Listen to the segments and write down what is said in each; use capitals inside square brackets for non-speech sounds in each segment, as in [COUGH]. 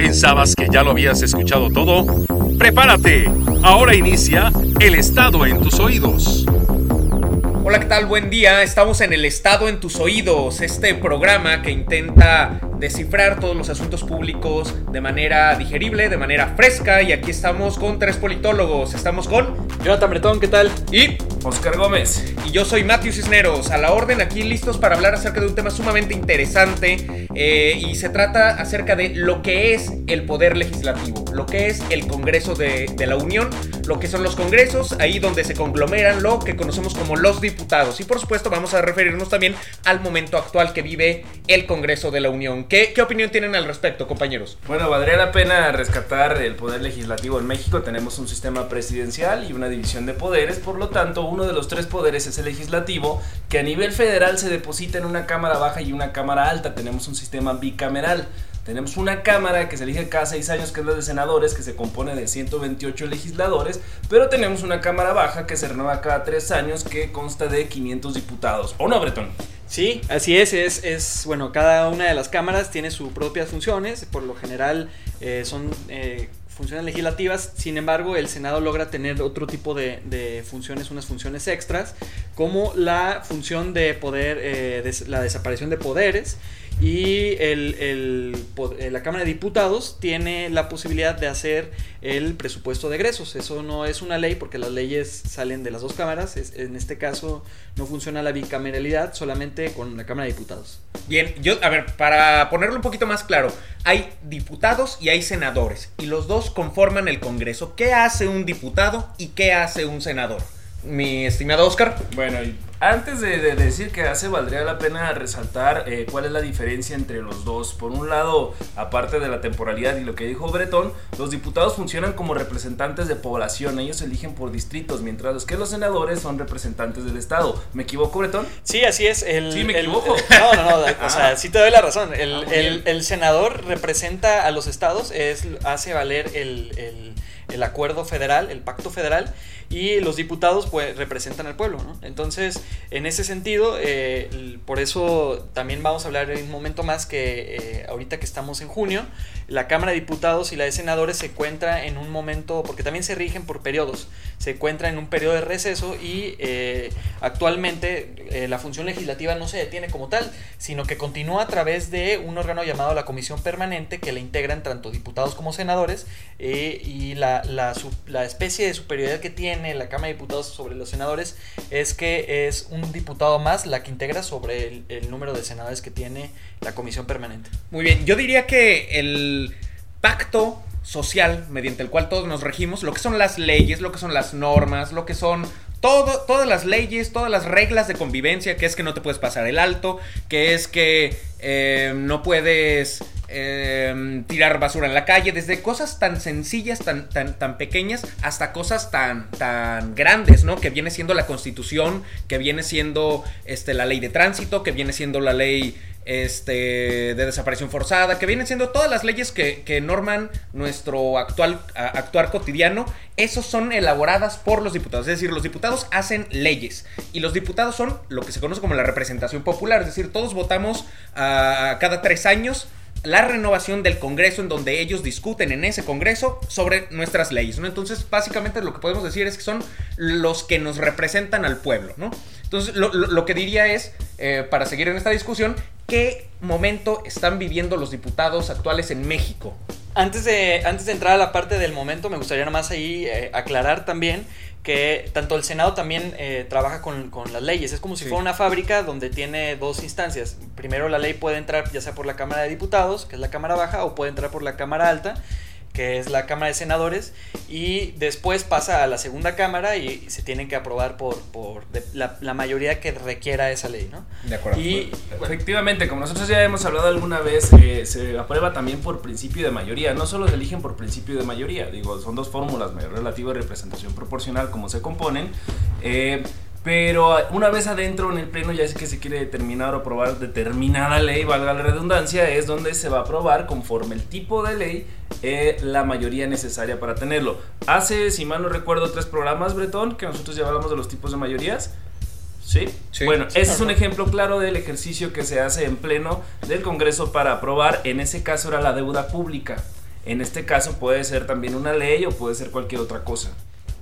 ¿Pensabas que ya lo habías escuchado todo? Prepárate. Ahora inicia El Estado en tus oídos. Hola, ¿qué tal? Buen día. Estamos en El Estado en tus oídos, este programa que intenta descifrar todos los asuntos públicos de manera digerible, de manera fresca. Y aquí estamos con tres politólogos. Estamos con Jonathan Bretón, ¿qué tal? y Oscar Gómez. Y yo soy Matthew Cisneros, a la orden aquí listos para hablar acerca de un tema sumamente interesante eh, y se trata acerca de lo que es el poder legislativo, lo que es el Congreso de, de la Unión, lo que son los congresos, ahí donde se conglomeran lo que conocemos como los diputados y por supuesto vamos a referirnos también al momento actual que vive el Congreso de la Unión. ¿Qué, qué opinión tienen al respecto, compañeros? Bueno, valdría la pena rescatar el poder legislativo en México. Tenemos un sistema presidencial y una división de poderes, por lo tanto, uno de los tres poderes es el legislativo, que a nivel federal se deposita en una cámara baja y una cámara alta. Tenemos un sistema bicameral. Tenemos una cámara que se elige cada seis años, que es la de senadores, que se compone de 128 legisladores, pero tenemos una cámara baja que se renueva cada tres años, que consta de 500 diputados. ¿O no, Bretón? Sí, así es, es, es, bueno, cada una de las cámaras tiene sus propias funciones, por lo general eh, son eh, funciones legislativas, sin embargo el Senado logra tener otro tipo de, funciones, unas funciones extras, como la función de poder, eh, la desaparición de poderes, y el, eh, la Cámara de Diputados tiene la posibilidad de hacer el presupuesto de egresos. Eso no es una ley porque las leyes salen de las dos cámaras. Es- en este caso no funciona la bicameralidad solamente con la Cámara de Diputados. Bien, yo, a ver, para ponerlo un poquito más claro, hay diputados y hay senadores, y los dos conforman el Congreso. ¿Qué hace un diputado y qué hace un senador? Mi estimado Oscar. Bueno, y antes de, de decir qué hace, valdría la pena resaltar eh, cuál es la diferencia entre los dos. Por un lado, aparte de la temporalidad y lo que dijo Bretón, los diputados funcionan como representantes de población. Ellos eligen por distritos, mientras que los senadores son representantes del Estado. ¿Me equivoco, Bretón? Sí, así es. El, Sí, me el- equivoco. no, no, no. [LAUGHS] O Ah. sea, sí te doy la razón. El, Ah, el- senador representa a los estados, es, hace valer el, el- el acuerdo federal, el pacto federal, y los diputados pues representan al pueblo. ¿no? Entonces, en ese sentido, eh, por eso también vamos a hablar en un momento más que eh, ahorita que estamos en junio, la Cámara de Diputados y la de Senadores se encuentra en un momento, porque también se rigen por periodos, se encuentra en un periodo de receso y eh, actualmente la función legislativa no se detiene como tal, sino que continúa a través de un órgano llamado la Comisión Permanente que la integran tanto diputados como senadores y la, la, la especie de superioridad que tiene la Cámara de Diputados sobre los senadores es que es un diputado más la que integra sobre el, número de senadores que tiene la Comisión Permanente. Muy bien, yo diría que el pacto social mediante el cual todos nos regimos, lo que son las leyes, lo que son las normas, lo que son todo, todas las leyes, todas las reglas de convivencia, que es que no te puedes pasar el alto, que es que eh, no puedes eh, tirar basura en la calle, desde cosas tan sencillas, tan, tan, tan pequeñas, hasta cosas tan, tan grandes, ¿no? Que viene siendo la constitución, que viene siendo este, la ley de tránsito, que viene siendo la ley este, de desaparición forzada, que vienen siendo todas las leyes que, que norman nuestro actual actuar cotidiano, esos son elaboradas por los diputados. Es decir, los diputados hacen leyes y los diputados son lo que se conoce como la representación popular. Es decir, todos votamos a cada tres años la renovación del Congreso en donde ellos discuten en ese Congreso sobre nuestras leyes, ¿no? Entonces, básicamente lo que podemos decir es que son los que nos representan al pueblo, ¿no? Entonces, lo, que diría es, eh, para seguir en esta discusión, ¿qué momento están viviendo los diputados actuales en México? Antes de, antes de entrar a la parte del momento, me gustaría nomás ahí eh, aclarar también que tanto el Senado también eh, trabaja con, con las leyes. Es como si Sí. fuera una fábrica donde tiene dos instancias. Primero la ley puede entrar ya sea por la Cámara de Diputados, que es la Cámara Baja, o puede entrar por la Cámara Alta, que es la Cámara de Senadores, y después pasa a la segunda Cámara y se tienen que aprobar por, por de- la, la mayoría que requiera esa ley, ¿no? De acuerdo. Y bueno, Efectivamente, como nosotros ya hemos hablado alguna vez, eh, se aprueba también por principio de mayoría. No solo se eligen por principio de mayoría, digo, son dos fórmulas, mayoría relativa y representación proporcional, como se componen. eh, pero una vez adentro en el pleno ya es que se quiere determinar o aprobar determinada ley, valga la redundancia, es donde se va a aprobar conforme el tipo de ley eh, la mayoría necesaria para tenerlo. Hace, si mal no recuerdo, tres programas, Bretón, que nosotros ya hablamos de los tipos de mayorías. ¿Sí? Sí. Bueno, Sí, ese es un ejemplo claro del ejercicio que se hace en pleno del Congreso para aprobar, en ese caso era la deuda pública. En este caso puede ser también una ley o puede ser cualquier otra cosa.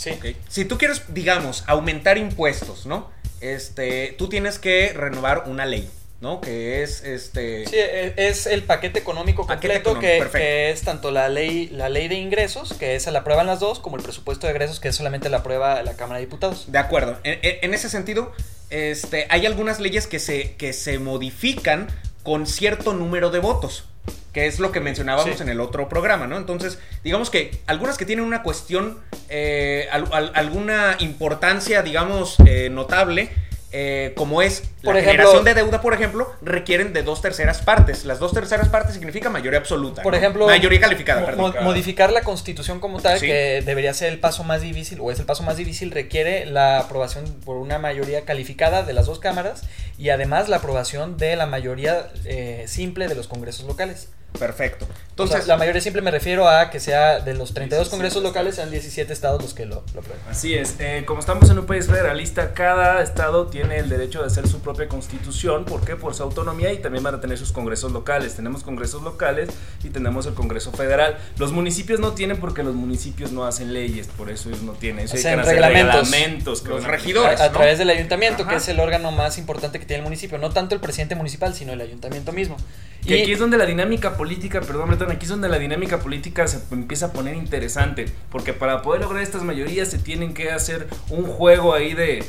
Sí. Si tú quieres, digamos, aumentar impuestos, ¿no? Este, tú tienes que renovar una ley. ¿no? Que es este. Sí, e, es el paquete económico completo que, es tanto la ley, la ley de ingresos, que esa la aprueban las dos, como el presupuesto de egresos, que es solamente la aprueba la Cámara de Diputados. De acuerdo. En, ese sentido, este, hay algunas leyes que se, que se modifican con cierto número de votos. Que es lo que mencionábamos en el otro programa, ¿no? Entonces, digamos que algunas que tienen una cuestión, eh, alguna importancia, digamos, eh, notable, eh, como es la generación de deuda, por ejemplo, requieren de dos terceras partes. Las dos terceras partes significa mayoría absoluta. Por ejemplo, mayoría calificada. modificar la constitución como tal, que debería ser el paso más difícil, o es el paso más difícil, requiere la aprobación por una mayoría calificada de las dos cámaras y además la aprobación de la mayoría eh, simple de los congresos locales. Perfecto. Entonces, la mayoría simple me refiero a que sea de los 32 congresos locales, sean 17 estados los que lo, lo aprueben. Así es. Eh, como estamos en un país federalista, cada estado tiene el derecho de hacer su propia constitución. ¿Por qué? Por su autonomía y también van a tener sus congresos locales. Tenemos congresos locales y tenemos el Congreso Federal. Los municipios no tienen porque los municipios no hacen leyes, por eso ellos no tienen. Eso hacen reglamentos. reglamentos los regidores. A, través del ayuntamiento, que es el órgano más importante que tiene el municipio. No tanto el presidente municipal, sino el ayuntamiento mismo. Y, aquí es donde la dinámica política, perdón, aquí es donde la dinámica política se empieza a poner interesante, porque para poder lograr estas mayorías se tienen que hacer un juego ahí de,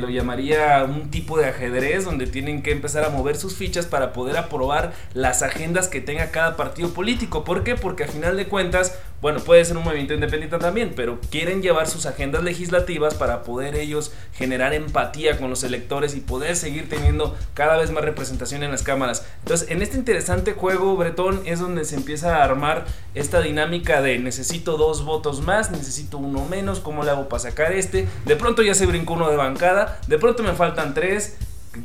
lo llamaría un tipo de ajedrez donde tienen que empezar a mover sus fichas para poder aprobar las agendas que tenga cada partido político. ¿Por qué? Porque a final de cuentas, bueno, puede ser un movimiento independiente también, pero quieren llevar sus agendas legislativas para poder ellos generar empatía con los electores y poder seguir teniendo cada vez más representación en las cámaras. Entonces, en este interesante juego, Bretón, es donde se empieza a armar esta dinámica de necesito dos votos más, necesito uno menos, ¿cómo le hago para sacar este? De pronto ya se brincó uno de banco de pronto me faltan tres.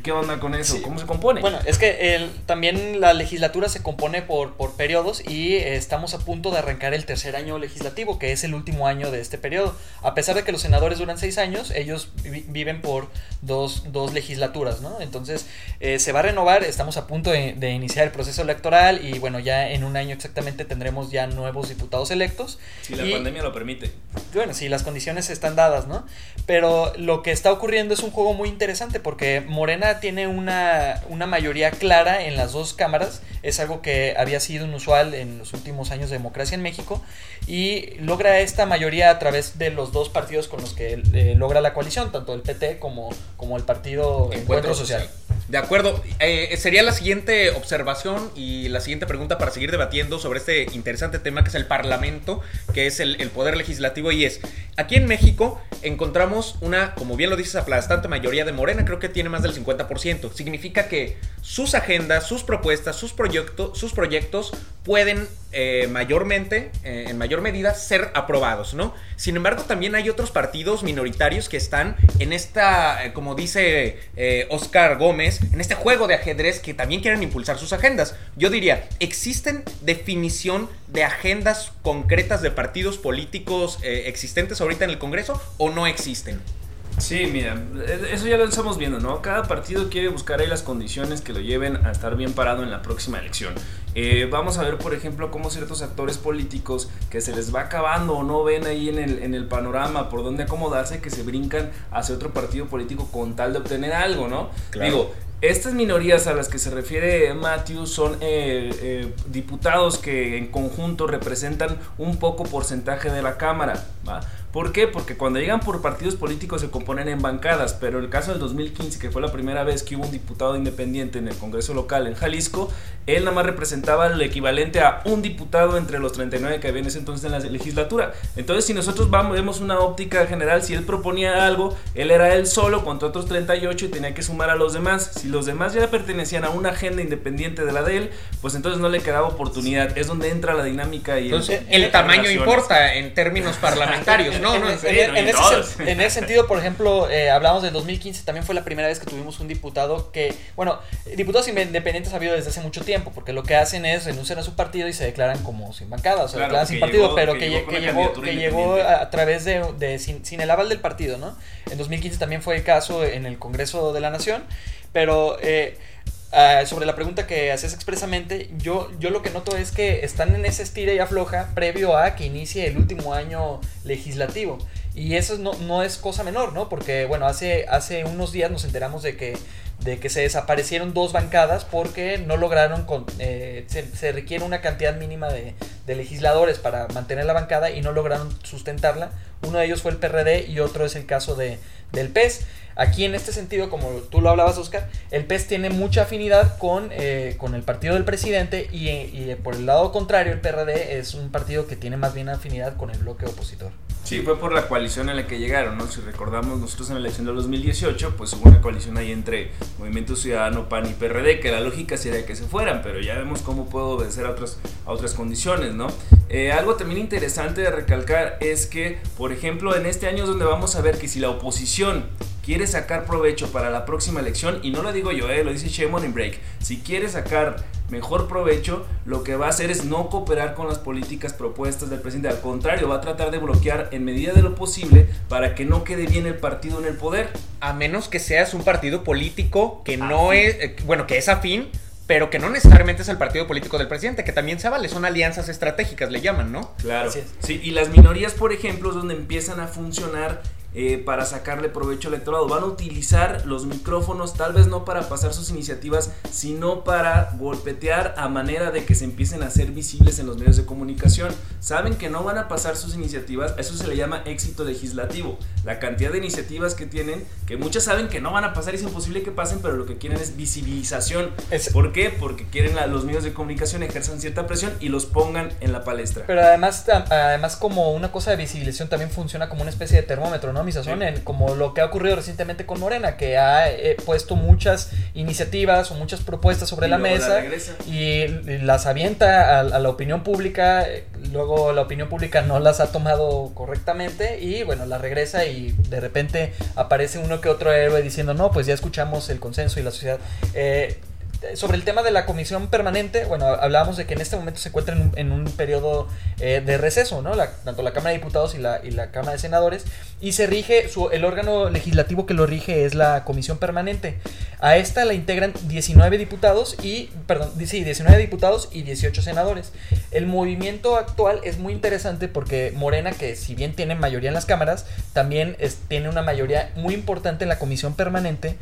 ¿Qué onda con eso? ¿Cómo se compone? Bueno, es que el, también la legislatura se compone por, por periodos y estamos a punto de arrancar el tercer año legislativo, que es el último año de este periodo. A pesar de que los senadores duran seis años, ellos viven por dos, dos legislaturas, ¿no? Entonces, eh, se va a renovar, estamos a punto de, iniciar el proceso electoral y bueno, ya en un año exactamente tendremos ya nuevos diputados electos. Si la pandemia lo permite. Bueno, si las condiciones están dadas, ¿no? Pero lo que está ocurriendo es un juego muy interesante porque Morena tiene una, mayoría clara en las dos cámaras, es algo que había sido inusual en los últimos años de democracia en México, y logra esta mayoría a través de los dos partidos con los que eh, logra la coalición, tanto el PT como, como el Partido Encuentro, Social. De acuerdo, eh, sería la siguiente observación y la siguiente pregunta para seguir debatiendo sobre este interesante tema que es el Parlamento, que es el, el poder legislativo y es, aquí en México encontramos una, como bien lo dices, aplastante mayoría de Morena, creo que tiene más del 50 Significa que sus agendas, sus propuestas, sus, proyectos, sus proyectos pueden eh, mayormente, eh, en mayor medida, ser aprobados, ¿no? Sin embargo, también hay otros partidos minoritarios que están en esta, eh, como dice Oscar Gómez, en este juego de ajedrez que también quieren impulsar sus agendas. Yo diría, ¿existen definición de agendas concretas de partidos políticos existentes ahorita en el Congreso o no existen? Sí, mira, eso ya lo estamos viendo, ¿no? Cada partido quiere buscar ahí las condiciones que lo lleven a estar bien parado en la próxima elección. Eh, vamos a ver, por ejemplo, cómo ciertos actores políticos que se les va acabando o no ven ahí en el, en el panorama por dónde acomodarse, que se brincan hacia otro partido político con tal de obtener algo, ¿no? Digo, estas minorías a las que se refiere Matthew son eh, eh, diputados que en conjunto representan un poco porcentaje de la Cámara. ¿va? ¿Por qué? Porque cuando llegan por partidos políticos se componen en bancadas, pero el caso del 2015, que fue la primera vez que hubo un diputado independiente en el Congreso local en Jalisco, él nada más representaba el equivalente a un diputado entre los 39 que había en ese entonces en la legislatura. Entonces, si nosotros vamos, vemos una óptica general, si él proponía algo, él era él solo contra otros 38 y tenía que sumar a los demás. Si los demás ya pertenecían a una agenda independiente de la de él, pues entonces no le quedaba oportunidad. Es donde entra la dinámica y entonces, el, tamaño importa en términos parlamentarios no, no, en, ese, sentido, por ejemplo, eh, hablamos del 2015, también fue la primera vez que tuvimos un diputado que, bueno, diputados independientes ha habido desde hace mucho tiempo, porque lo que hacen es renuncian a su partido y se declaran como sin bancada, o sea, declaran sin partido, pero que, llegó, que llegó a, través de, sin, el aval del partido, ¿no? En 2015 también fue el caso en el Congreso de la Nación, pero... Eh, ah, sobre la pregunta que haces expresamente, yo, yo lo que noto es que están en ese estira y afloja previo a que inicie el último año legislativo. Y eso no, no es cosa menor, ¿no? Porque, bueno, hace, hace unos días nos enteramos de que de que se desaparecieron dos bancadas porque no lograron, con, eh, se, requiere una cantidad mínima de, legisladores para mantener la bancada y no lograron sustentarla. Uno de ellos fue el PRD y otro es el caso de, del PES. Aquí en este sentido, como tú lo hablabas, Oscar, el PES tiene mucha afinidad con, eh, con el partido del presidente y, y por el lado contrario, el PRD es un partido que tiene más bien afinidad con el bloque opositor. Sí, fue por la coalición en la que llegaron, ¿no? Si recordamos, nosotros en la elección de 2018, pues hubo una coalición ahí entre Movimiento Ciudadano, PAN y PRD, que la lógica sería que se fueran, pero ya vemos cómo puede obedecer a otras, a otras condiciones, ¿no? Eh, algo también interesante de recalcar es que, por ejemplo, en este año es donde vamos a ver que si la oposición quiere sacar provecho para la próxima elección, y no lo digo yo, eh, lo dice Shemon en Break, si quiere sacar mejor provecho, lo que va a hacer es no cooperar con las políticas propuestas del presidente. Al contrario, va a tratar de bloquear en medida de lo posible para que no quede bien el partido en el poder. A menos que seas un partido político que no es, eh, bueno, que es afín, pero que no necesariamente es el partido político del presidente, que también se vale, son alianzas estratégicas, le llaman, ¿no? Claro. Sí, y las minorías, por ejemplo, es donde empiezan a funcionar eh, para sacarle provecho al electorado. Van a utilizar los micrófonos tal vez no para pasar sus iniciativas, sino para golpetear a manera de que se empiecen a ser visibles en los medios de comunicación. Saben que no van a pasar sus iniciativas, eso se le llama éxito legislativo. La cantidad de iniciativas que tienen, que muchas saben que no van a pasar, es imposible que pasen, pero lo que quieren es visibilización. ¿Por qué? Porque quieren los medios de comunicación ejerzan cierta presión y los pongan en la palestra. Pero además, además como una cosa de visibilización también funciona como una especie de termómetro, ¿no? Como lo que ha ocurrido recientemente con Morena, que ha eh, puesto muchas iniciativas o muchas propuestas sobre la mesa y, las avienta a, la opinión pública, eh, luego la opinión pública no las ha tomado correctamente y bueno, la regresa y de repente aparece uno que otro héroe diciendo, no, pues ya escuchamos el consenso y la sociedad. Eh, sobre el tema de la comisión permanente, bueno, hablábamos de que en este momento se encuentra en un, periodo eh, de receso, ¿no? tanto la Cámara de Diputados y la, y la Cámara de Senadores, y se rige, su, el órgano legislativo que lo rige es la comisión permanente. A esta la integran 19 diputados y, perdón, sí, 19 diputados y 18 senadores. El movimiento actual es muy interesante porque Morena, que si bien tiene mayoría en las cámaras, también tiene una mayoría muy importante en la comisión permanente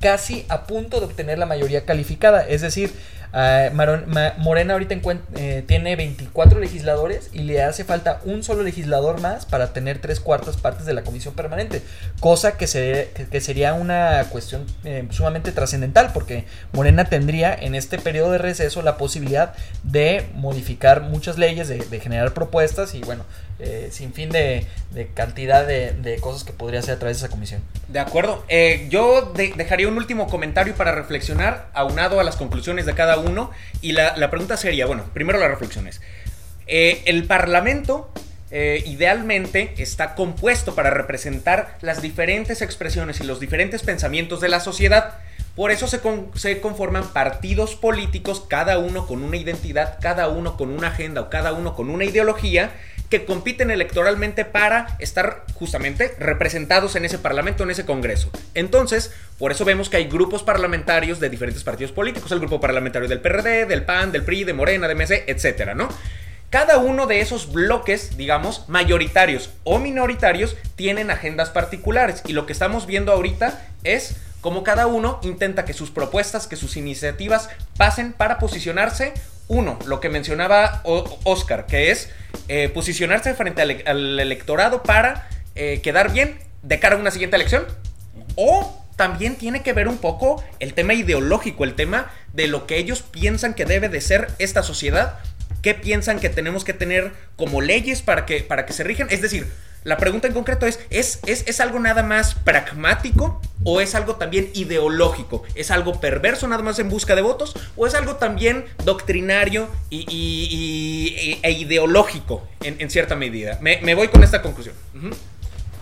casi a punto de obtener la mayoría calificada. Es decir, uh, Morena ahorita eh, tiene 24 legisladores y le hace falta un solo legislador más para tener tres cuartas partes de la comisión permanente. Cosa que, se, que, sería una cuestión eh, sumamente trascendental porque Morena tendría en este periodo de receso la posibilidad de modificar muchas leyes, de, de generar propuestas y bueno, eh, sin fin de, cantidad de, cosas que podría hacer a través de esa comisión. De acuerdo. Eh, yo dejaría un último comentario para reflexionar, aunado a las conclusiones de cada uno. Y la, pregunta sería, bueno, primero las reflexiones. Eh, el Parlamento idealmente está compuesto para representar las diferentes expresiones y los diferentes pensamientos de la sociedad. Por eso se, se, conforman partidos políticos, cada uno con una identidad, cada uno con una agenda o cada uno con una ideología que compiten electoralmente para estar justamente representados en ese parlamento, en ese congreso. Entonces, por eso vemos que hay grupos parlamentarios de diferentes partidos políticos, el grupo parlamentario del PRD, del PAN, del PRI, de Morena, de MC, etcétera, ¿no? Cada uno de esos bloques, digamos, mayoritarios o minoritarios, tienen agendas particulares. Y lo que estamos viendo ahorita es cómo cada uno intenta que sus propuestas, que sus iniciativas pasen para posicionarse uno, lo que mencionaba Oscar, que es eh, posicionarse frente al, electorado para eh, quedar bien de cara a una siguiente elección. O también tiene que ver un poco el tema ideológico, el tema de lo que ellos piensan que debe de ser esta sociedad, qué piensan que tenemos que tener como leyes para que, para que se rigen. Es decir, la pregunta en concreto es, ¿es, es, algo nada más pragmático o es algo también ideológico? ¿Es algo perverso nada más en busca de votos o es algo también doctrinario y, e ideológico en, cierta medida? Me, voy con esta conclusión.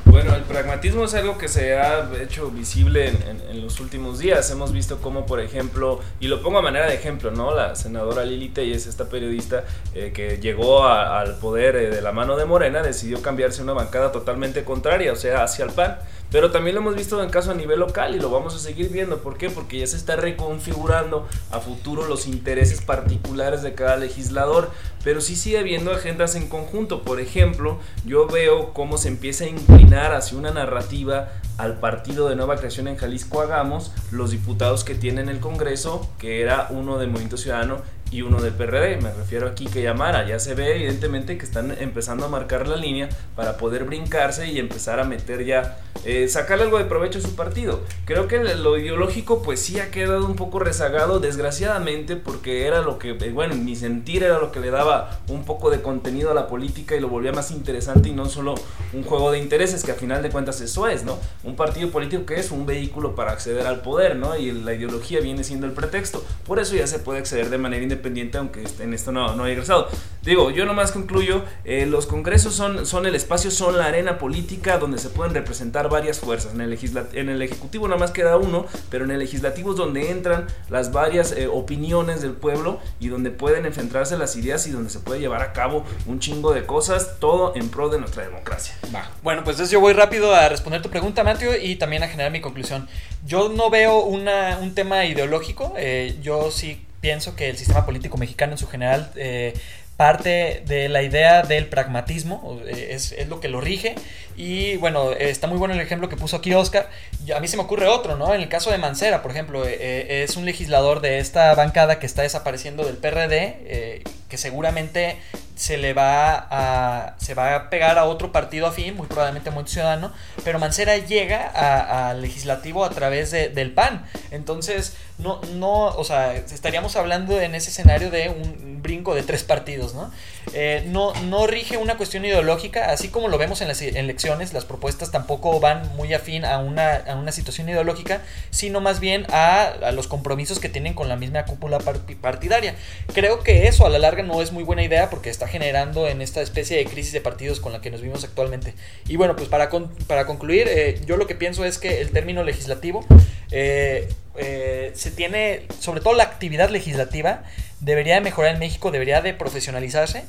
Bueno, el pragmatismo es algo que se ha hecho visible en, los últimos días. Hemos visto cómo, por ejemplo, y lo pongo a manera de ejemplo, ¿no? La senadora Lili es esta periodista eh, que llegó al poder eh, de la mano de Morena, decidió cambiarse una bancada totalmente contraria, o sea, hacia el PAN. Pero también lo hemos visto en caso a nivel local y lo vamos a seguir viendo. ¿Por qué? Porque ya se está reconfigurando a futuro los intereses particulares de cada legislador. Pero sí sigue habiendo agendas en conjunto. Por ejemplo, yo veo cómo se empieza a inclinar hacia una narrativa al partido de nueva creación en Jalisco Hagamos, los diputados que tienen el Congreso, que era uno de Movimiento Ciudadano y uno del PRD. Me refiero aquí que llamara. Ya se ve evidentemente que están empezando a marcar la línea para poder brincarse y empezar a meter ya, eh, sacarle algo de provecho a su partido. Creo que lo ideológico pues sí ha quedado un poco rezagado, desgraciadamente, porque era lo que, eh, bueno, mi sentir era lo que le daba un poco de contenido a la política y lo volvía más interesante y no solo un juego de intereses, que a final de cuentas eso es, ¿no? Un partido político que es un vehículo para acceder al poder, ¿no? Y la ideología viene siendo el pretexto. Por eso ya se puede acceder de manera independiente aunque en esto no, no haya egresado. Digo, yo nomás concluyo, eh, los congresos son, son el espacio, son la arena política donde se pueden representar varias fuerzas. En el, en el Ejecutivo nada más queda uno, pero en el Legislativo es donde entran las varias eh, opiniones del pueblo y donde pueden enfrentarse las ideas y donde se puede llevar a cabo un chingo de cosas, todo en pro de nuestra democracia. Va. Bueno, pues entonces yo voy rápido a responder tu pregunta, Mateo, y también a generar mi conclusión. Yo no veo una, un tema ideológico, eh, yo sí pienso que el sistema político mexicano en su general eh, parte de la idea del pragmatismo, eh, es, es, lo que lo rige. Y bueno, está muy bueno el ejemplo que puso aquí Oscar. A mí se me ocurre otro, ¿no? En el caso de Mancera, por ejemplo, eh, es un legislador de esta bancada que está desapareciendo del PRD, seguramente se le va a se va a pegar a otro partido afín, muy probablemente muy ciudadano, pero Mancera llega al legislativo a través de, del PAN. Entonces, no, no, o sea, estaríamos hablando en ese escenario de un brinco de tres partidos, ¿no? Eh, no, no rige una cuestión ideológica, así como lo vemos en las elecciones, las propuestas tampoco van muy afín a una, a una situación ideológica, sino más bien a, a, los compromisos que tienen con la misma cúpula partidaria. Creo que eso a la larga no es muy buena idea porque está generando en esta especie de crisis de partidos con la que nos vivimos actualmente. Y bueno, pues para, para concluir, eh, yo lo que pienso es que el término legislativo eh, eh, se tiene, sobre todo la actividad legislativa, debería de mejorar en México, debería de profesionalizarse.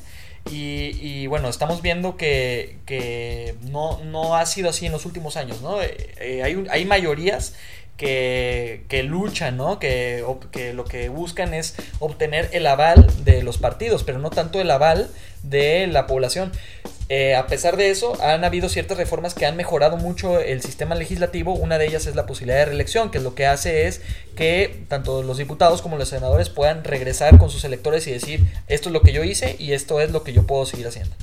Y, bueno, estamos viendo que, que no, no, ha sido así en los últimos años, ¿no? hay, hay mayorías que, que luchan, ¿no? Que, que, lo que buscan es obtener el aval de los partidos, pero no tanto el aval de la población. Eh, a pesar de eso, han habido ciertas reformas que han mejorado mucho el sistema legislativo. Una de ellas es la posibilidad de reelección, que lo que hace es que tanto los diputados como los senadores puedan regresar con sus electores y decir, esto es lo que yo hice y esto es lo que yo puedo seguir haciendo.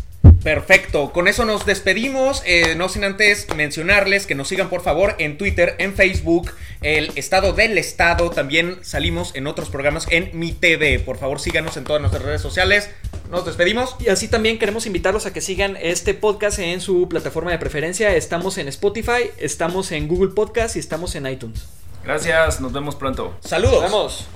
Perfecto, con eso nos despedimos, eh, no sin antes mencionarles que nos sigan por favor en Twitter, en Facebook, el Estado del Estado, también salimos en otros programas en Mi TV, por favor síganos en todas nuestras redes sociales, nos despedimos. Y así también queremos invitarlos a que sigan este podcast en su plataforma de preferencia, estamos en Spotify, estamos en Google Podcast y estamos en iTunes. Gracias, nos vemos pronto. Saludos. Nos vemos.